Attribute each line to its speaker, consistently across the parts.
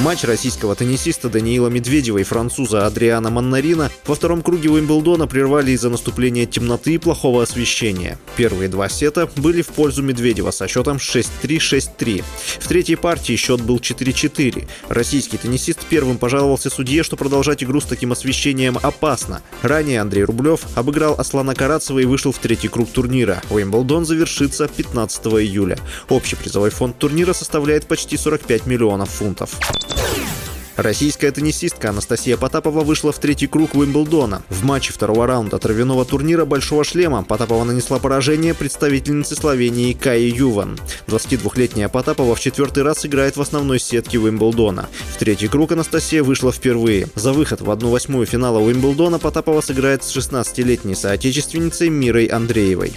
Speaker 1: Матч российского теннисиста Даниила Медведева и француза Адриана Маннарина во втором круге Уимблдона прервали из-за наступления темноты и плохого освещения. Первые два сета были в пользу Медведева со счетом 6-3-6-3. В третьей партии счет был 4-4. Российский теннисист первым пожаловался судье, что продолжать игру с таким освещением опасно. Ранее Андрей Рублев обыграл Аслана Карацева и вышел в третий круг турнира. Уимблдон завершится 15 июля. Общий призовой фонд турнира составляет почти 45 миллионов фунтов. Российская теннисистка Анастасия Потапова вышла в третий круг Уимблдона. В матче второго раунда травяного турнира «Большого шлема» Потапова нанесла поражение представительнице Словении Каи Юван. 22-летняя Потапова в четвертый раз играет в основной сетке Уимблдона. В третий круг Анастасия вышла впервые. За выход в 1-8 финала Уимблдона Потапова сыграет с 16-летней соотечественницей Мирой Андреевой.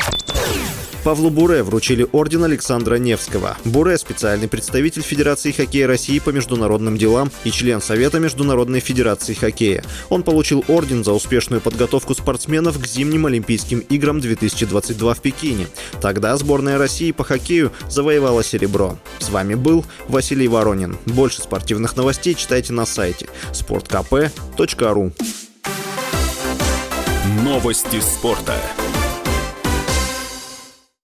Speaker 1: Павлу Буре вручили орден Александра Невского. Буре – специальный представитель Федерации хоккея России по международным делам и член Совета Международной Федерации хоккея. Он получил орден за успешную подготовку спортсменов к зимним Олимпийским играм 2022 в Пекине. Тогда сборная России по хоккею завоевала серебро. С вами был Василий Воронин. Больше спортивных новостей читайте на сайте sportkp.ru
Speaker 2: Новости спорта.